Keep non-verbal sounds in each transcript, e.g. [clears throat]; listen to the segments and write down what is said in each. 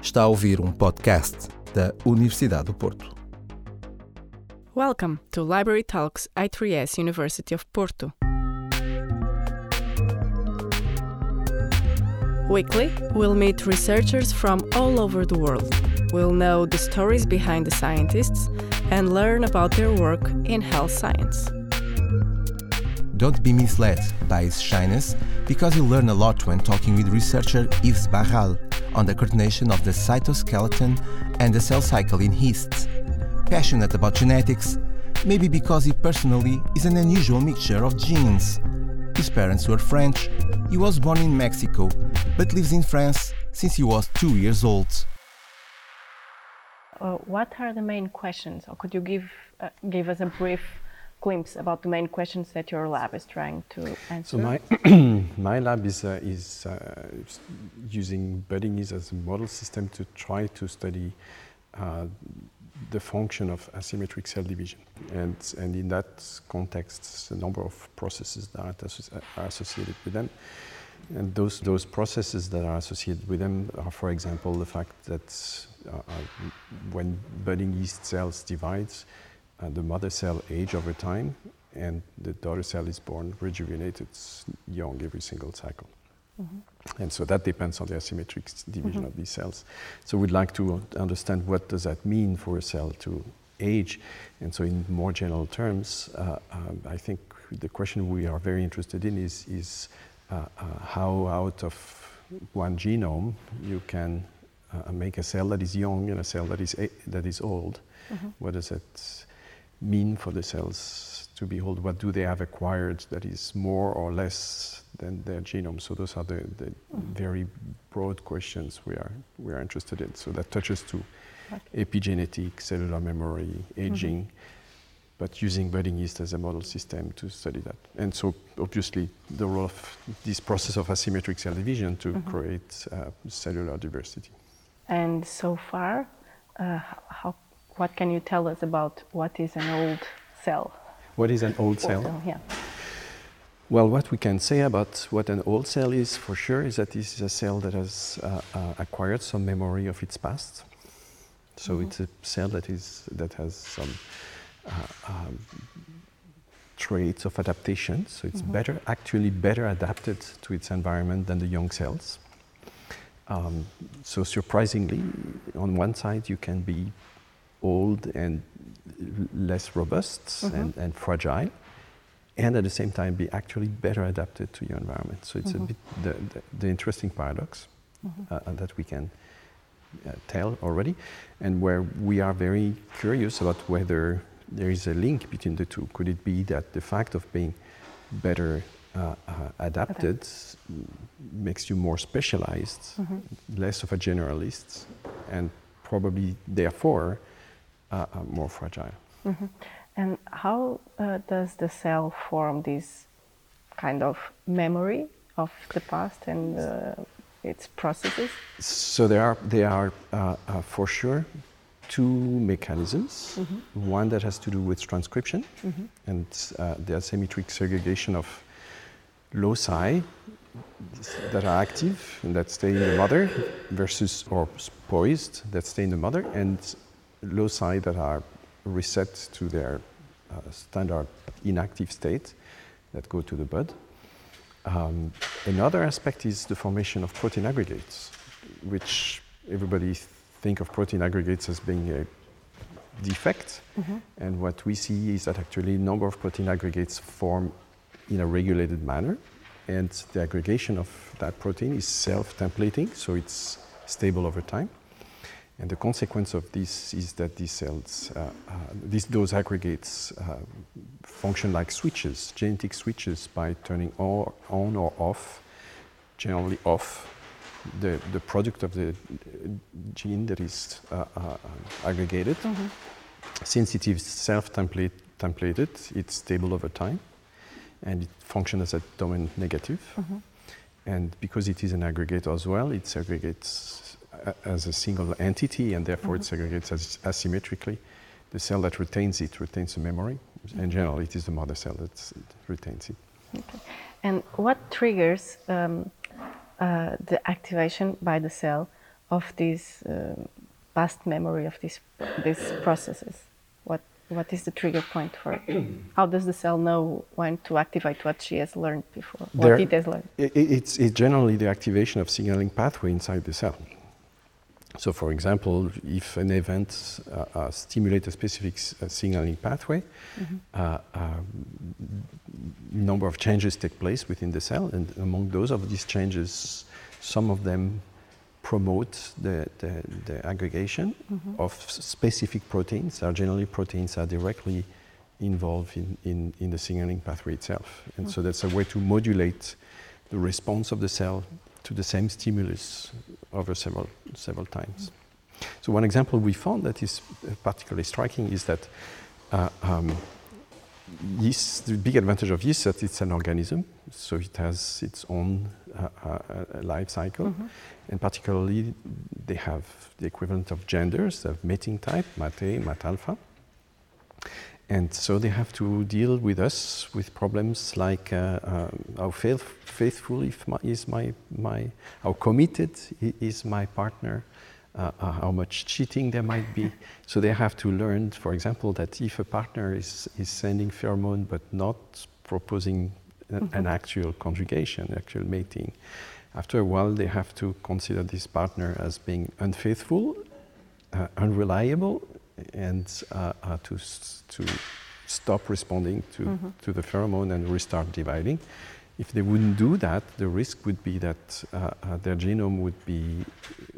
Está a ouvir um podcast da Universidade do Porto. Welcome to Library Talks I3S University of Porto. Weekly, we'll meet researchers from all over the world. We'll know the stories behind the scientists and learn about their work in health science. Don't be misled by his shyness because you'll learn a lot when talking with researcher Yves Barral on the coordination of the cytoskeleton and the cell cycle in yeasts. Passionate about genetics, maybe because he personally is an unusual mixture of genes. His parents were French, he was born in Mexico, but lives in France since he was two years old. Uh, what are the main questions, or could you give uh, give us a brief glimpse about the main questions that your lab is trying to answer? So my [clears throat] my lab is uh, is uh, using budding yeast as a model system to try to study uh, the function of asymmetric cell division, and and in that context, a number of processes that are, associated with them. And those, those processes that are associated with them are, for example, the fact that uh, uh, when budding yeast cells divide, uh, the mother cell age over time, and the daughter cell is born rejuvenated, young every single cycle. And so that depends on the asymmetric division of these cells. So we'd like to understand what does that mean for a cell to age. And so in more general terms, uh, um, I think the question we are very interested in is, is uh, uh, how out of one genome you can uh, make a cell that is young and a cell that is, a- that is old. What does that mean for the cells to behold? What do they have acquired that is more or less than their genome? So those are the, the very broad questions we are, we are interested in. So that touches to epigenetic, cellular memory, aging, but using budding yeast as a model system to study that. And so obviously the role of this process of asymmetric cell division to create uh, cellular diversity. And so far, uh, how, what can you tell us about what is an old cell? What is an old cell? yeah. Well, what we can say about what an old cell is for sure is that this is a cell that has uh, uh, acquired some memory of its past. So it's a cell that is that has some uh, um, traits of adaptation. So it's better, actually better adapted to its environment than the young cells. Um, so surprisingly, on one side you can be old and less robust and, and fragile, and at the same time be actually better adapted to your environment. So it's a bit the, the, the interesting paradox uh, uh, that we can uh, tell already, and where we are very curious about whether there is a link between the two. Could it be that the fact of being better uh, uh, adapted m- makes you more specialized, less of a generalist, and probably therefore uh, uh, more fragile? And how uh, does the cell form this kind of memory of the past and uh, its processes? So there are there are uh, uh, for sure two mechanisms. One that has to do with transcription and uh, the asymmetric segregation of loci that are active and that stay in the mother versus or poised that stay in the mother and loci that are reset to their uh, standard inactive state that go to the bud. Um, another aspect is the formation of protein aggregates, which everybody think of protein aggregates as being a defect. And what we see is that actually a number of protein aggregates form in a regulated manner. And the aggregation of that protein is self-templating, so it's stable over time. And the consequence of this is that these cells, uh, uh, these, those aggregates uh, function like switches, genetic switches, by turning or, on or off, generally off, the, the product of the uh, gene that is uh, uh, aggregated. Since it is self-templated, templated, it's stable over time, and it functions as a dominant negative. And because it is an aggregate as well, it segregates as a single entity, and therefore it segregates as asymmetrically. The cell that retains it retains the memory. In general, it is the mother cell that retains it. Okay. And what triggers um, uh, the activation by the cell of this uh, past memory of these these processes? What what is the trigger point for it? [clears throat] How does the cell know when to activate what she has learned before? What There- it has learned? I- i- It's, it's generally the activation of signaling pathway inside the cell. So, for example, if an event uh, uh, stimulates a specific s- uh, signaling pathway, uh, um, number of changes take place within the cell, and among those of these changes, some of them promote the, the, the aggregation of s- specific proteins. Are generally proteins are directly involved in, in, in the signaling pathway itself, and so that's a way to modulate the response of the cell to the same stimulus over several several times. So one example we found that is particularly striking is that uh, um, yeast. The big advantage of yeast is that it's an organism, so it has its own uh, uh, uh, life cycle, and particularly they have the equivalent of genders, they have mating type, mate, mat alpha. And so they have to deal with us with problems like uh, um, how faith, faithful if my, is my, my, how committed is my partner, uh, uh, how much cheating there might be. [laughs] So they have to learn, for example, that if a partner is, is sending pheromone but not proposing an, an actual conjugation, actual mating, after a while they have to consider this partner as being unfaithful, uh, unreliable, and uh, uh, to, to stop responding to, to the pheromone and restart dividing. If they wouldn't do that, the risk would be that uh, uh, their genome would be,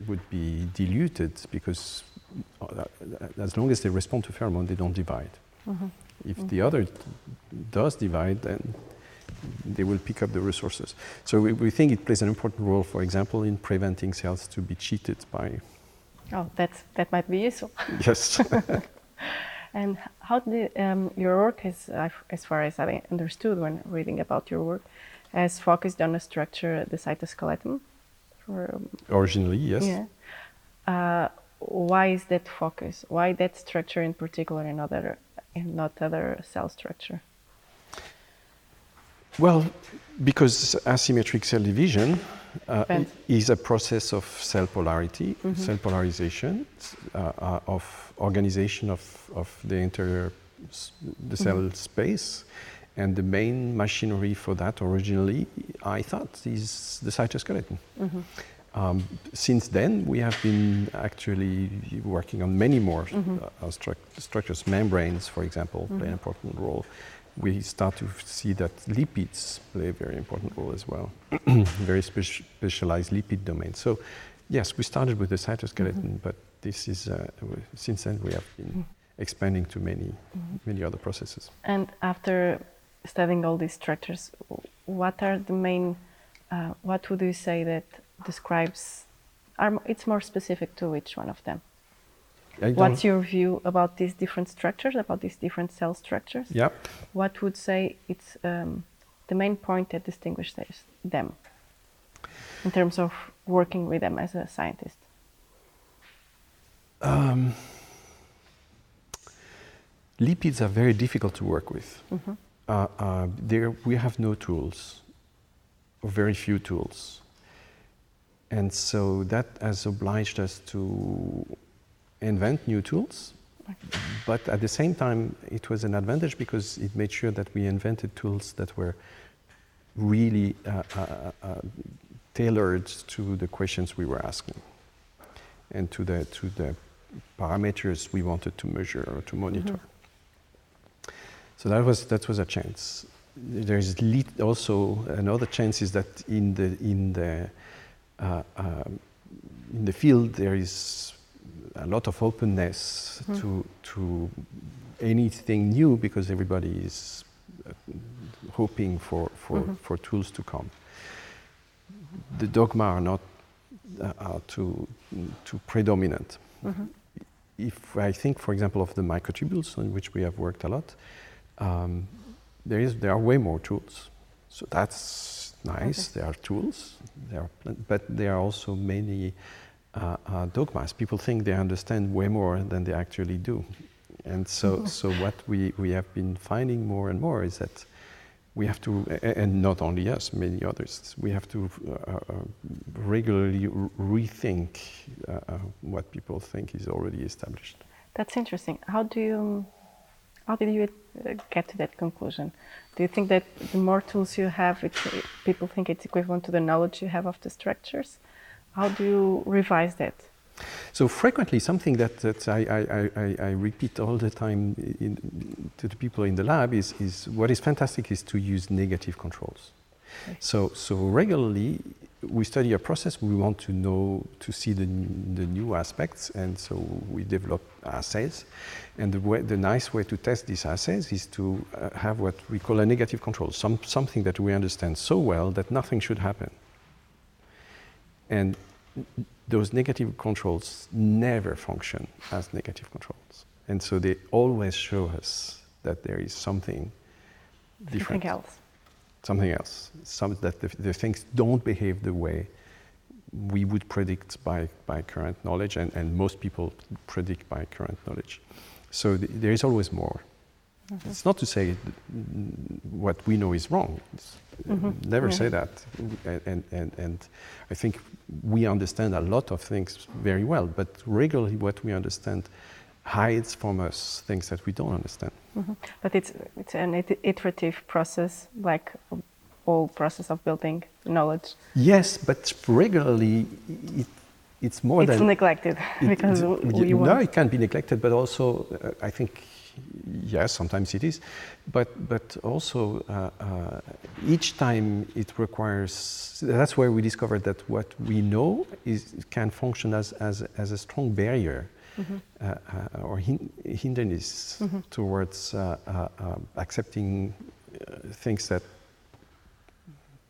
would be diluted because uh, as long as they respond to pheromone, they don't divide. If the other does divide, then they will pick up the resources. So we, we think it plays an important role, for example, in preventing cells to be cheated by. Oh, that's, that might be useful. [laughs] [laughs] Yes. And how did um, your work, uh, as far as I understood when reading about your work, has focused on the structure, the cytoskeleton? For, um, Originally, yes. Yeah. Uh, why is that focus? Why that structure in particular and other, and not other cell structure? Well, because asymmetric cell division uh, is a process of cell polarity, Mm-hmm. cell polarization, uh, uh, of organization of, of the interior, s- the cell Mm-hmm. space. And the main machinery for that originally, I thought, is the cytoskeleton. Mm-hmm. Um, since then, we have been actually working on many more Mm-hmm. uh, uh, struc- structures. Membranes, for example, play an important role. We start to see that lipids play a very important role as well, [clears throat] very speci- specialized lipid domains. So, yes, we started with the cytoskeleton, but this is uh, since then we have been expanding to many, many other processes. And after studying all these structures, what are the main, uh, what would you say that describes, are, it's more specific to each one of them? What's your view about these different structures, about these different cell structures? Yeah. What would say it's um, the main point that distinguishes them in terms of working with them as a scientist? Um, lipids are very difficult to work with. Uh, uh, there, we have no tools, or very few tools. And so that has obliged us to invent new tools. But at the same time, it was an advantage because it made sure that we invented tools that were really uh, uh, uh, tailored to the questions we were asking and to the, to the parameters we wanted to measure or to monitor. So that was, that was a chance. There's also another chance is that in the, in the, uh, um, in the field there is a lot of openness to, to anything new because everybody is uh, hoping for, for, for tools to come. The dogma are not uh, are too, too predominant. If I think, for example, of the microtubules on which we have worked a lot, um, there, is, there are way more tools. So that's nice. There are tools, there are, but there are also many uh, uh, dogmas. People think they understand way more than they actually do. And so, so what we, we have been finding more and more is that we have to, and not only us, many others, we have to uh, uh, regularly rethink uh, uh, what people think is already established. That's interesting. How do you, how did you get to that conclusion? Do you think that the more tools you have, people think it's equivalent to the knowledge you have of the structures? How do you revise that? So frequently, something that, that I, I, I, I repeat all the time in, to the people in the lab is, is what is fantastic is to use negative controls. Okay. So, so regularly, we study a process, we want to know, to see the, the new aspects, and so we develop assays. And the, way, the nice way to test these assays is to uh, have what we call a negative control, some, something that we understand so well that nothing should happen. And those negative controls never function as negative controls. And so they always show us that there is something different. Something else. Something else. Some, that the, the things don't behave the way we would predict by, by current knowledge, and, and most people predict by current knowledge. So th- there is always more. Mm-hmm. It's not to say what we know is wrong. Mm-hmm. Never yeah. say that. And, and, and I think we understand a lot of things very well, but regularly what we understand hides from us things that we don't understand. Mm-hmm. But it's, it's an iterative process, like all process of building knowledge. Yes, but regularly it, it's more it's than... It's neglected it, because it, No, it can be neglected, but also uh, I think yes, sometimes it is, but but also uh, uh, each time it requires. That's where we discovered that what we know is can function as as, as a strong barrier. Mm-hmm. Uh, uh or hin- hindrance mm-hmm. towards uh, uh, accepting things that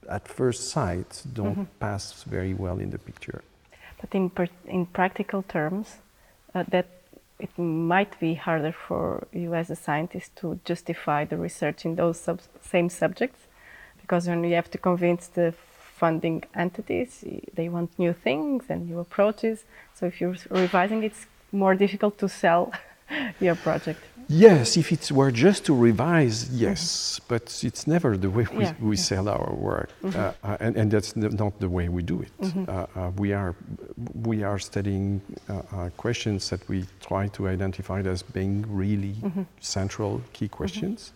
at first sight don't mm-hmm. pass very well in the picture. But in, per- in practical terms, that it might be harder for you as a scientist to justify the research in those sub same subjects because when you have to convince the funding entities, they want new things and new approaches. So if you're revising, it's more difficult to sell [laughs] your project. Yes, if it were just to revise, yes, mm-hmm. but it's never the way we, yeah, we yeah. sell our work, mm-hmm. uh, uh and, and, that's not the way we do it. Mm-hmm. Uh, uh, we are we are studying uh, uh, questions that we try to identify as being really mm-hmm. central key mm-hmm. questions: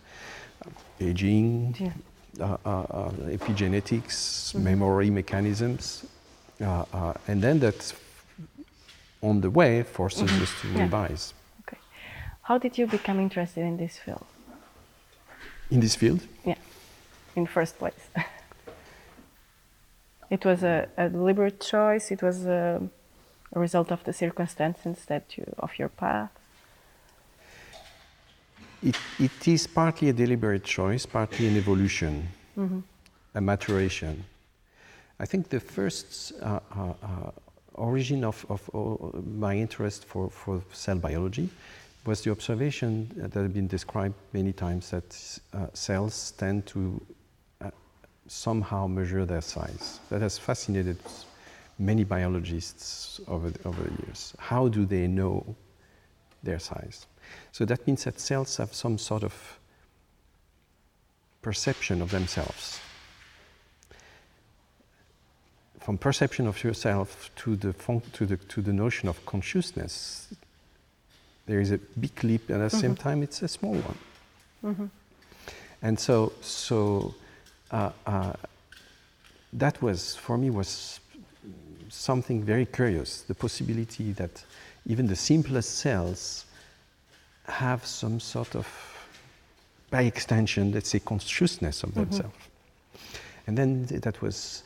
aging, yeah. epigenetics, mm-hmm. memory mechanisms, and then that on the way forces us to revise. How did you become interested in this field? In this field? Yeah, in first place. [laughs] it was a, a, deliberate choice. It was a, a, result of the circumstances that you of your path. It, it is partly a deliberate choice, partly an evolution, mm-hmm. a maturation. I think the first uh, uh, uh, origin of, of uh, my interest for, for cell biology was the observation that had been described many times that uh, cells tend to uh, somehow measure their size. That has fascinated many biologists over the, over the years. How do they know their size? So that means that cells have some sort of perception of themselves. From perception of yourself to the, to the, to the notion of consciousness, there is a big leap, and at the mm-hmm. same time, it's a small one. Mm-hmm. And so, so uh, uh, that was for me was something very curious. The possibility that even the simplest cells have some sort of, by extension, let's say, consciousness of mm-hmm. themselves. And then that was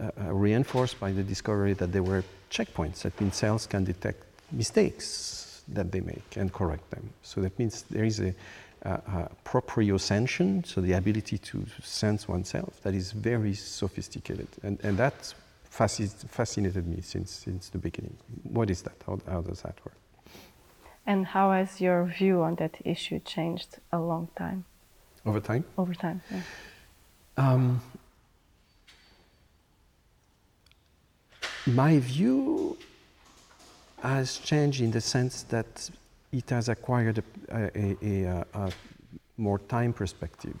uh, uh, reinforced by the discovery that there were checkpoints. That means cells can detect mistakes that they make and correct them. So that means there is a, a, a proprioception, so the ability to sense oneself, that is very sophisticated. And, and that fascinated me since, since the beginning. What is that? How, how does that work? And how has your view on that issue changed a long time? Over time? Over time, yeah. Um, my view has changed in the sense that it has acquired a, a, a, a more time perspective.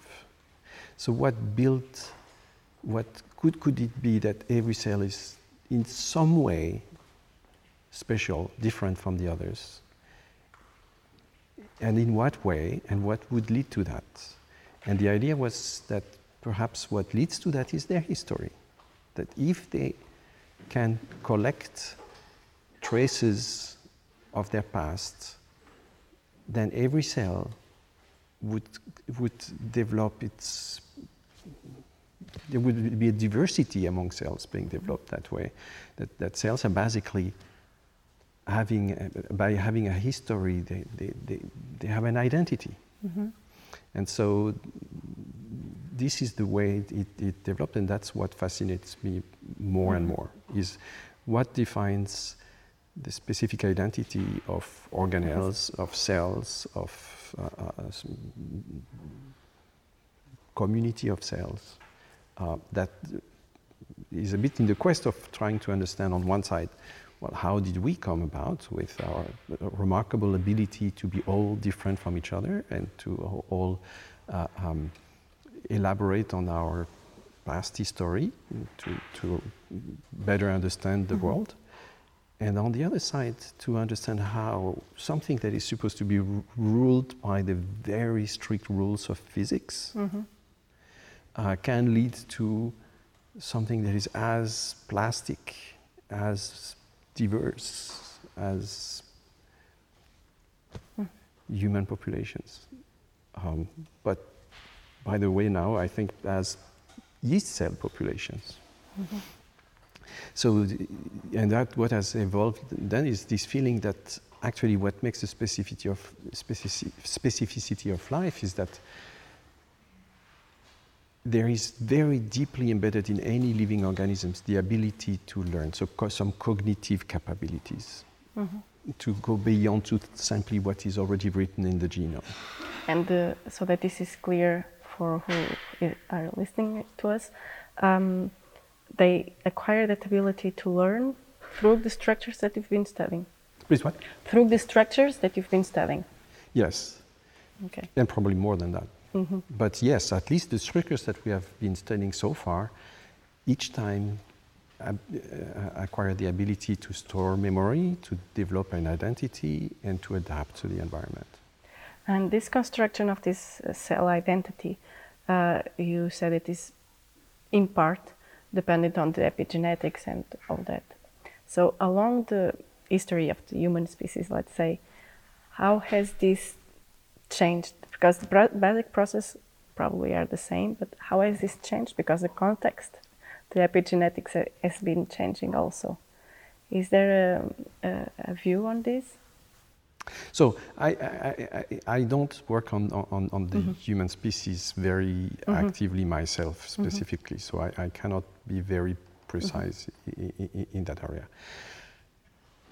So what built, what could, could it be that every cell is in some way special, different from the others? And in what way, and what would lead to that? And the idea was that perhaps what leads to that is their history. That if they can collect traces of their past, then every cell would, would develop its. There would be a diversity among cells being developed that way. That, that cells are basically having, by having a history, they, they, they, they have an identity. Mm-hmm. And so this is the way it, it, developed, and that's what fascinates me more and more, is what defines the specific identity of organelles, of cells, of uh, uh, community of cells. Uh, that is a bit in the quest of trying to understand on one side, well, how did we come about with our remarkable ability to be all different from each other and to all uh, um, elaborate on our past history to, to better understand the mm-hmm. world and on the other side, to understand how something that is supposed to be ruled by the very strict rules of physics mm-hmm. uh, can lead to something that is as plastic, as diverse as mm. human populations. Um, but by the way, now I think as yeast cell populations. Mm-hmm. So, and that what has evolved then is this feeling that actually what makes the specificity of specificity of life is that there is very deeply embedded in any living organisms the ability to learn, so co- some cognitive capabilities. Mm-hmm. To go beyond to simply what is already written in the genome. And uh, so that this is clear for who are listening to us, um, they acquire that ability to learn through the structures that you've been studying. Please, what? Through the structures that you've been studying. Yes. Okay. And probably more than that. Mm-hmm. But yes, at least the structures that we have been studying so far, each time uh, acquire the ability to store memory, to develop an identity, and to adapt to the environment. And this construction of this uh, cell identity, uh, you said it is in part dependent on the epigenetics and all that. So, along the history of the human species, let's say, how has this changed? Because the basic process probably are the same, but how has this changed? Because the context, the epigenetics has been changing also. Is there a, a, a view on this? So I, I, I, I, don't work on, on, on the mm-hmm. human species very mm-hmm. actively myself mm-hmm. specifically, mm-hmm. so I, I cannot be very precise mm-hmm. in, in, that area.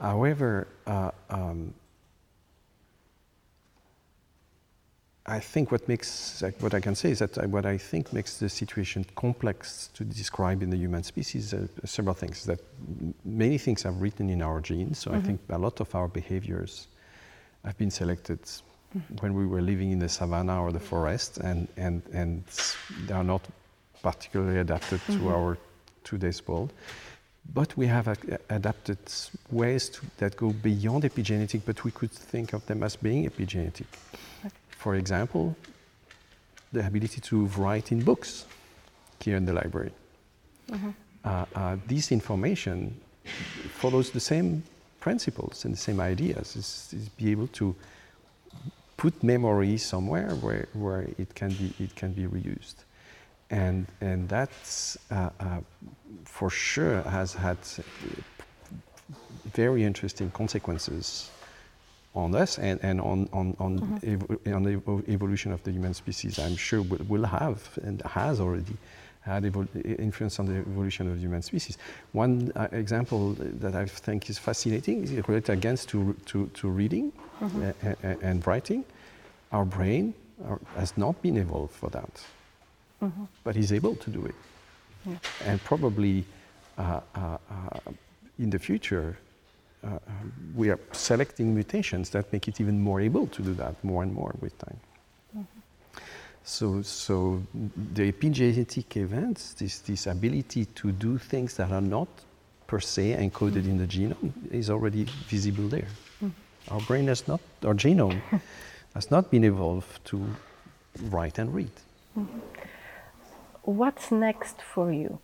However, uh, um, I think what makes like, what I can say is that what I think makes the situation complex to describe in the human species are several things. That many things are written in our genes, so I mm-hmm. think a lot of our behaviors have been selected when we were living in the savannah or the forest, and, and, and they are not particularly adapted mm-hmm. to our today's world. But we have adapted ways to, that go beyond epigenetic, but we could think of them as being epigenetic. Okay. For example, the ability to write in books here in the library. Mm-hmm. Uh, uh, this information follows the same principles and the same ideas is, is be able to put memory somewhere where, where it can be it can be reused and and that's uh, uh, for sure has had very interesting consequences on us and, and on on on, mm-hmm. on the evolution of the human species I'm sure will, will have and has already had influence on the evolution of the human species. One uh, example that I think is fascinating is related against to, to, to reading mm-hmm. and writing. Our brain are, has not been evolved for that, mm-hmm. but is able to do it. Yeah. And probably uh, uh, uh in the future, uh, we are selecting mutations that make it even more able to do that more and more with time. Mm-hmm. So, so the epigenetic events, this, this ability to do things that are not per se encoded in the genome, is already visible there. Our brain has not, our genome [laughs] has not been evolved to write and read. What's next for you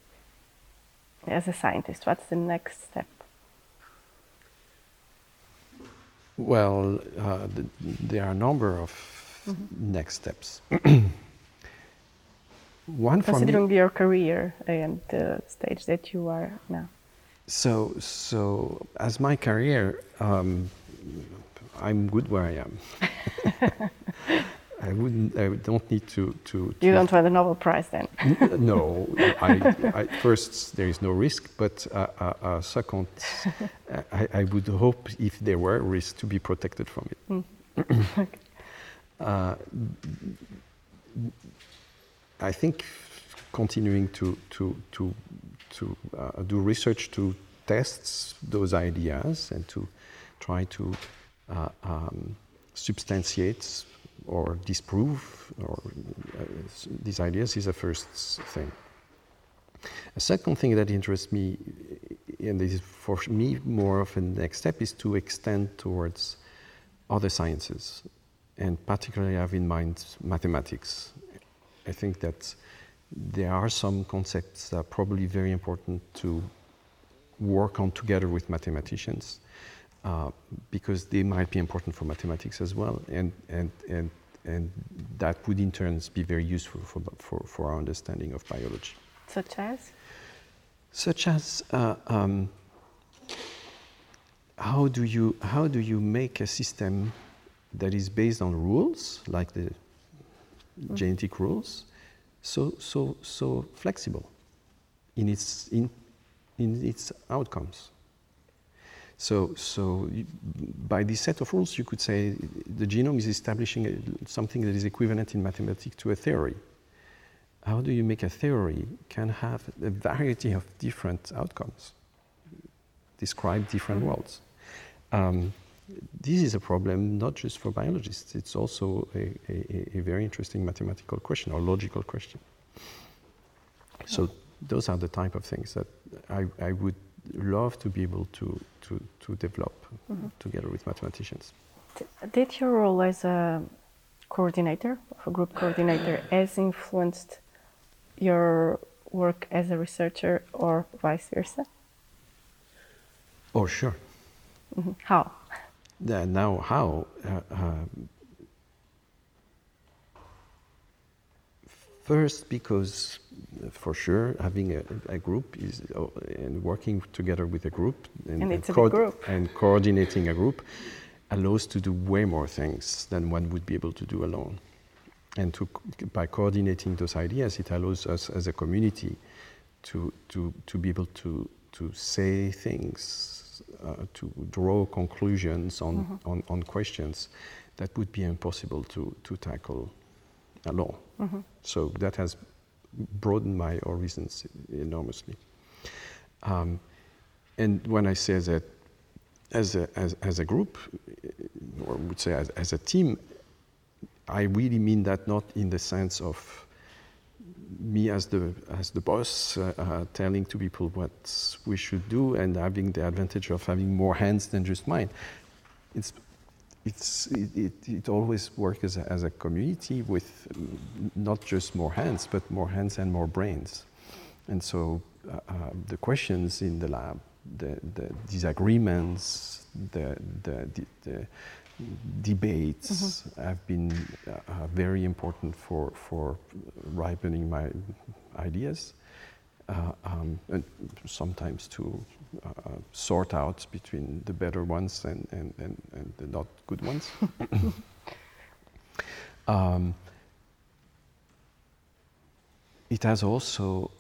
as a scientist? What's the next step? Well, uh, th- there are a number of next steps. [clears throat] One. Considering your career and the stage that you are now. So, so as my career, um, I'm good where I am. [laughs] I wouldn't. I don't need to. to, to You don't want the Nobel Prize then? No, I, I, first there is no risk, but uh, uh, uh, second, [laughs] I, I would hope if there were risk to be protected from it. [clears throat] Okay. Uh, I think continuing to to to to uh, do research to test those ideas and to try to uh, um, substantiate or disprove or uh, these ideas is a first thing. A second thing that interests me, and this is for me more of a next step, is to extend towards other sciences, and particularly I have in mind mathematics. I think that there are some concepts that are probably very important to work on together with mathematicians uh, because they might be important for mathematics as well, and, and, and, and that would in turn be very useful for, for, for our understanding of biology. Such as? Such as uh, um, how, do you, how do you make a system that is based on rules, like the genetic rules, so, so, so flexible in its, in, in its outcomes? So, so you, by this set of rules, you could say the genome is establishing something that is equivalent in mathematics to a theory. How do you make a theory can have a variety of different outcomes, describe different worlds? Um, this is a problem not just for biologists, it's also a, a, a very interesting mathematical question or logical question. So, those are the type of things that I, I would love to be able to, to, to develop together with mathematicians. Did your role as a coordinator, a group coordinator, has influenced your work as a researcher or vice versa? Oh, sure. Mhm. How? Uh, now, how? Uh, um, first, because uh, for sure having a, a group is uh, and working together with a group And it's a big group. and coordinating a group allows to do way more things than one would be able to do alone. And to, by coordinating those ideas, it allows us as a community to, to, to be able to, to say things, uh, to draw conclusions on, on, on questions that would be impossible to, to tackle alone. So that has broadened my horizons enormously. Um, and when I say that as a, as, as a group, or I would say as, as a team, I really mean that not in the sense of me as the as the boss uh, uh, telling to people what we should do and having the advantage of having more hands than just mine. It's it's it, it, it always works as a, as a community with mm, not just more hands but more hands and more brains. And so uh, uh, the questions in the lab, the, the disagreements, the, the, the, debates have been uh, very important for, for ripening my ideas. Uh, um, and sometimes to uh, sort out between the better ones and, and, and, and the not good ones. [laughs] [laughs] um, it has also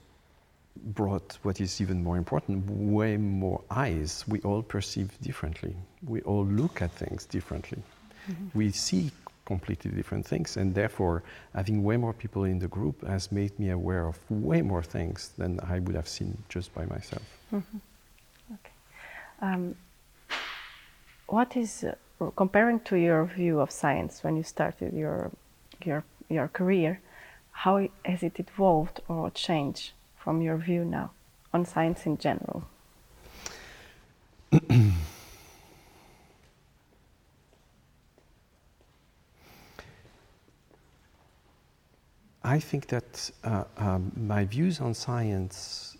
brought what is even more important way more eyes. We all perceive differently. We all look at things differently. We see completely different things and therefore having way more people in the group has made me aware of way more things than i would have seen just by myself. Okay. Um, what is uh, comparing to your view of science when you started your your your career? how has it evolved or changed from your view now on science in general? [clears throat] I think that uh, um, my views on science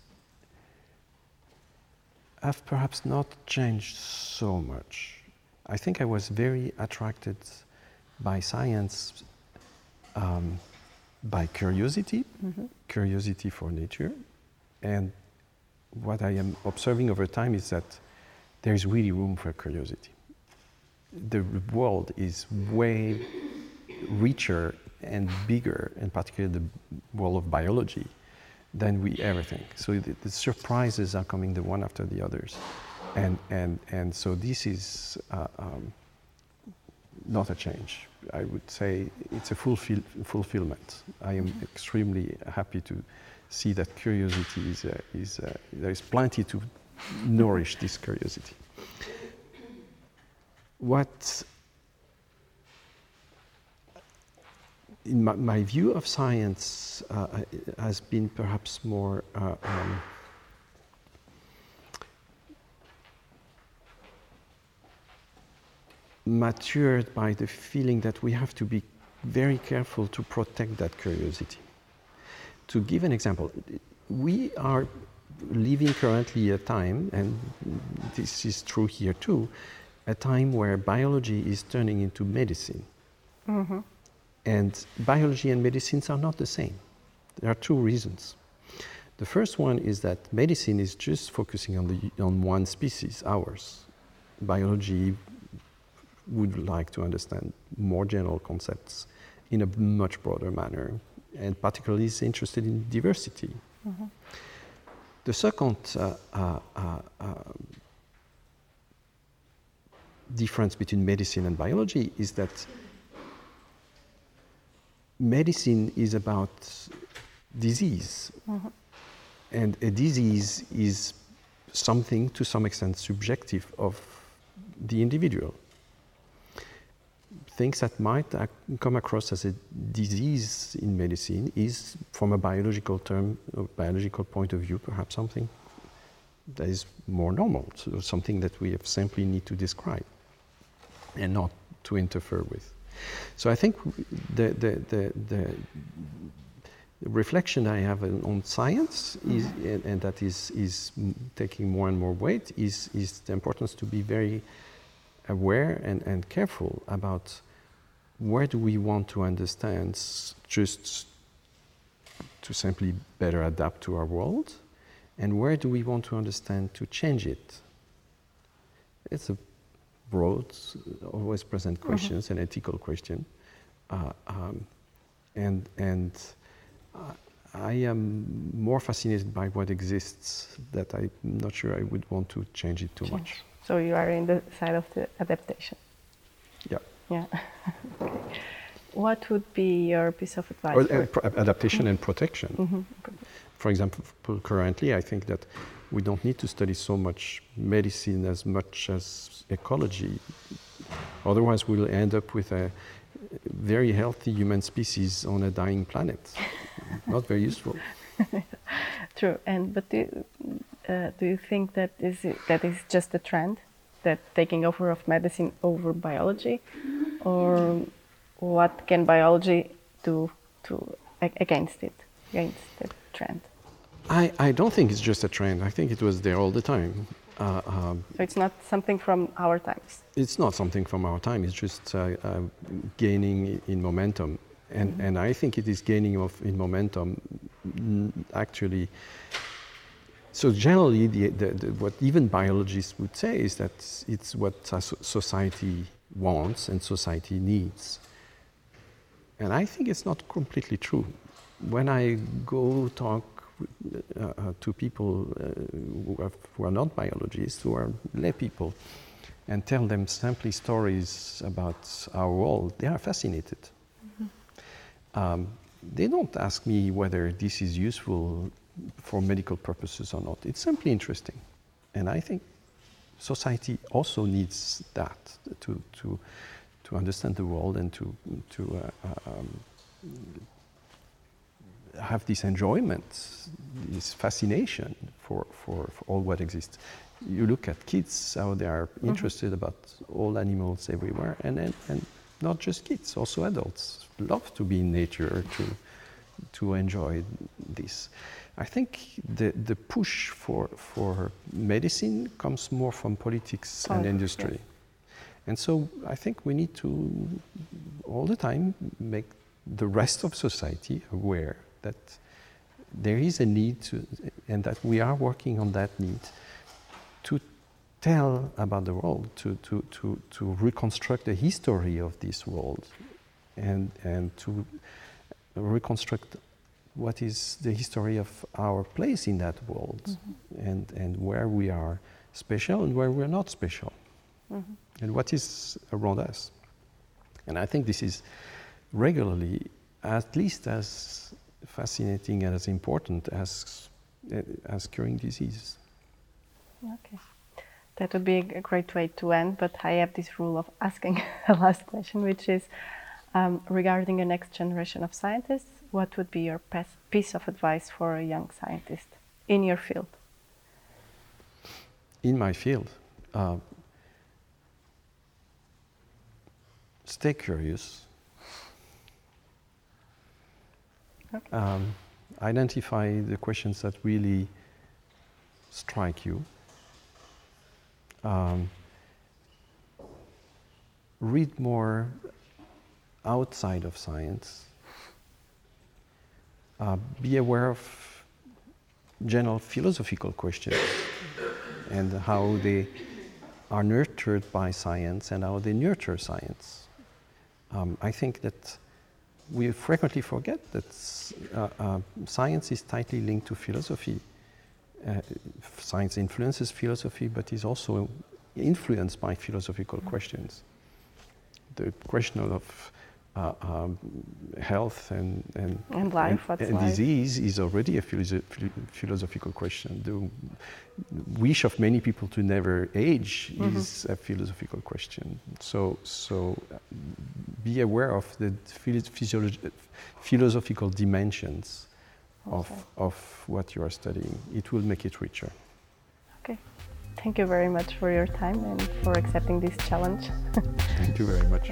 have perhaps not changed so much. I think I was very attracted by science um, by curiosity, mm-hmm. curiosity for nature. And what I am observing over time is that there's really room for curiosity. The world is way richer and bigger, in particular the world of biology, than we ever think. So the, the surprises are coming the one after the others. And, and, and so this is uh, um, not a change. I would say it's a fulfill, fulfillment. I am extremely happy to see that curiosity is, uh, is uh, there is plenty to nourish this curiosity. What in my, my, view of science uh, has been perhaps more uh, um, matured by the feeling that we have to be very careful to protect that curiosity. To give an example, we are living currently a time, and this is true here too, a time where biology is turning into medicine. Mm-hmm. And biology and medicines are not the same. There are two reasons. The first one is that medicine is just focusing on, the, on one species, ours. Biology would like to understand more general concepts in a much broader manner, and particularly is interested in diversity. Mm-hmm. The second uh, uh, uh, uh, difference between medicine and biology is that medicine is about disease. Mm-hmm. And a disease is something to some extent subjective of the individual. Things that might come across as a disease in medicine is, from a biological term, a biological point of view, perhaps something that is more normal, so something that we simply need to describe and not to interfere with. So I think the, the, the, the reflection I have on science is, mm-hmm. and, and, that is, is taking more and more weight is, is the importance to be very aware and, and careful about where do we want to understand just to simply better adapt to our world and where do we want to understand to change it it's a broad, always present questions, mm-hmm. an ethical question. Uh, um, and and uh, I am more fascinated by what exists that I'm not sure I would want to change it too change. much. So you are in the side of the adaptation. Yeah. Yeah. okay. [laughs] What would be your piece of advice? Uh, adaptation mm-hmm. and protection. Mm-hmm. For example, currently, I think that we don't need to study so much medicine as much as ecology. Otherwise, we'll end up with a very healthy human species on a dying planet. [laughs] Not very useful. [laughs] True. And but do you, uh, do you think that is it, that is just a trend, that taking over of medicine over biology, or what can biology do to against it, against the trend? I, I don't think it's just a trend. I think it was there all the time. Uh, um, so it's not something from our times. It's not something from our time. It's just uh, uh, gaining in momentum, and mm-hmm. and I think it is gaining of in momentum. Actually, so generally, the, the, the, what even biologists would say is that it's what society wants and society needs. And I think it's not completely true. When I go talk uh, uh, to people uh, who, have, who, are not biologists, who are lay people, and tell them simply stories about our world, they are fascinated. Mm-hmm. Um, they don't ask me whether this is useful for medical purposes or not. It's simply interesting. And I think society also needs that to, to, to understand the world and to, to uh, um, have this enjoyment, this fascination for, for, for all what exists. You look at kids, how they are Mm-hmm. interested about all animals everywhere, and, and, and not just kids, also adults love to be in nature, to, to enjoy this. I think the, the push for, for medicine comes more from politics and industry. yes. And so I think we need to all the time make the rest of society aware that there is a need to, and that we are working on that need to tell about the world, to, to, to, to reconstruct the history of this world, and, and to reconstruct what is the history of our place in that world, and, and where we are special and where we're not special and what is around us. And I think this is regularly at least as fascinating and as important as, uh, as curing disease. Okay. That would be a great way to end, but I have this rule of asking [laughs] a last question, which is um, regarding the next generation of scientists, what would be your piece of advice for a young scientist in your field? In my field, uh, stay curious. Okay. Um, identify the questions that really strike you. Um, read more outside of science. Uh, be aware of general philosophical questions and how they are nurtured by science and how they nurture science. Um, I think that we frequently forget that uh, uh, science is tightly linked to philosophy. Uh, science influences philosophy, but is also influenced by philosophical questions. The question of uh, um, health and, and, And life, what's and life? disease is already a philosoph- philosophical question. The wish of many people to never age Mm-hmm. is a philosophical question. So, so uh, be aware of the physiolog- philosophical dimensions of, Okay. of what you are studying. It will make it richer. Okay. Thank you very much for your time and for accepting this challenge. Thank you very [laughs] much.